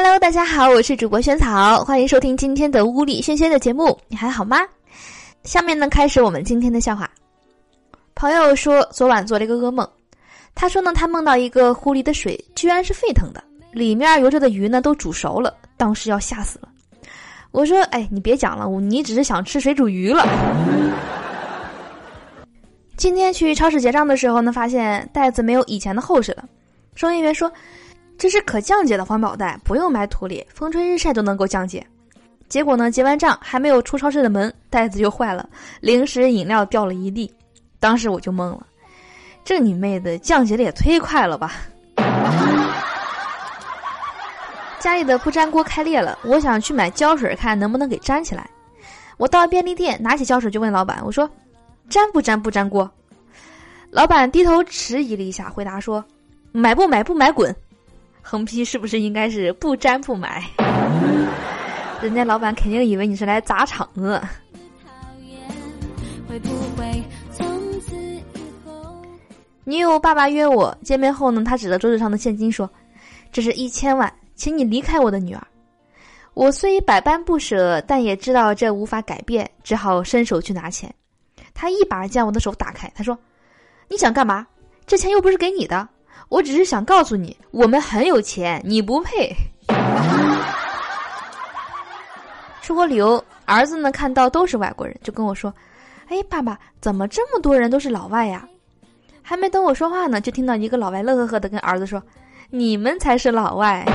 Hello，大家好，我是主播萱草，欢迎收听今天的屋里萱萱的节目。你还好吗？下面呢，开始我们今天的笑话。朋友说昨晚做了一个噩梦，他说呢，他梦到一个湖里的水居然是沸腾的，里面游着的鱼呢都煮熟了，当时要吓死了。我说，哎，你别讲了，你只是想吃水煮鱼了。今天去超市结账的时候呢，发现袋子没有以前的厚实了，收银员说。这是可降解的环保袋，不用埋土里，风吹日晒都能够降解。结果呢，结完账还没有出超市的门，袋子就坏了，零食饮料掉了一地。当时我就懵了，这你妹的，降解的也忒快了吧！家里的不粘锅开裂了，我想去买胶水，看能不能给粘起来。我到便利店拿起胶水就问老板：“我说，粘不粘不粘锅？”老板低头迟疑了一下，回答说：“买不买不买滚。”横批是不是应该是不沾不买？人家老板肯定以为你是来砸场子。女友爸爸约我见面后呢，他指着桌子上的现金说：“这是一千万，请你离开我的女儿。”我虽百般不舍，但也知道这无法改变，只好伸手去拿钱。他一把将我的手打开，他说：“你想干嘛？这钱又不是给你的。”我只是想告诉你，我们很有钱，你不配。出国旅游，儿子呢看到都是外国人，就跟我说：“哎，爸爸，怎么这么多人都是老外呀？”还没等我说话呢，就听到一个老外乐呵呵的跟儿子说：“你们才是老外。”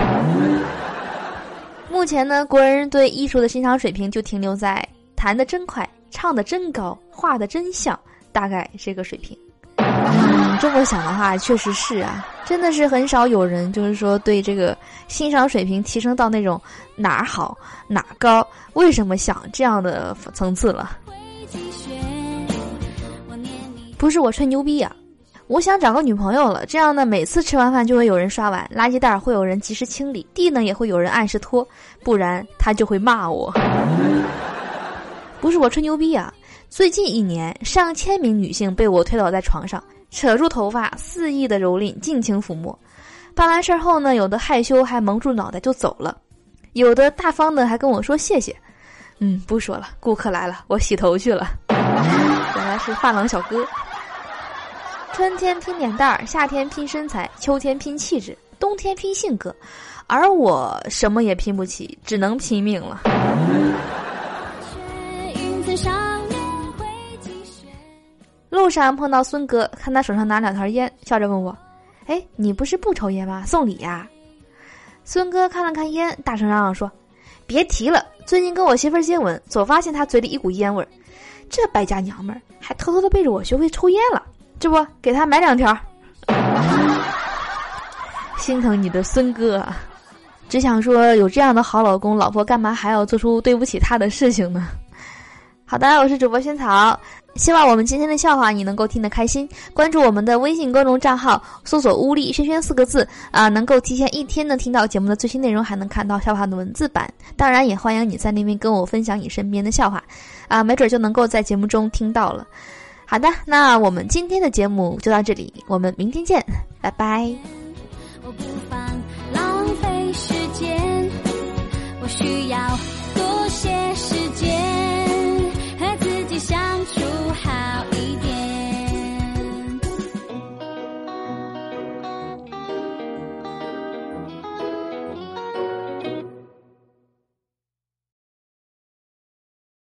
目前呢，国人对艺术的欣赏水平就停留在弹的真快、唱的真高、画的真像，大概这个水平。这么想的话，确实是啊，真的是很少有人就是说对这个欣赏水平提升到那种哪儿好哪儿高，为什么想这样的层次了。不是我吹牛逼啊，我想找个女朋友了，这样呢，每次吃完饭就会有人刷碗，垃圾袋会有人及时清理，地呢也会有人按时拖，不然他就会骂我。不是我吹牛逼啊，最近一年上千名女性被我推倒在床上。扯住头发，肆意的蹂躏，尽情抚摸。办完事儿后呢，有的害羞还蒙住脑袋就走了，有的大方的还跟我说谢谢。嗯，不说了，顾客来了，我洗头去了。原来是发廊小哥。春天拼脸蛋儿，夏天拼身材，秋天拼气质，冬天拼性格，而我什么也拼不起，只能拼命了。路上碰到孙哥，看他手上拿两条烟，笑着问我：“哎，你不是不抽烟吗？送礼呀？”孙哥看了看烟，大声嚷嚷说：“别提了，最近跟我媳妇接吻，总发现她嘴里一股烟味儿。这败家娘们儿还偷偷的背着我学会抽烟了。这不，给她买两条。心疼你的孙哥，只想说有这样的好老公，老婆干嘛还要做出对不起他的事情呢？”好的，我是主播萱草。希望我们今天的笑话你能够听得开心。关注我们的微信公众账号，搜索“乌力轩轩”四个字啊，能够提前一天呢听到节目的最新内容，还能看到笑话的文字版。当然，也欢迎你在那边跟我分享你身边的笑话，啊，没准就能够在节目中听到了。好的，那我们今天的节目就到这里，我们明天见，拜拜。我不妨浪费时间，我需要多些时间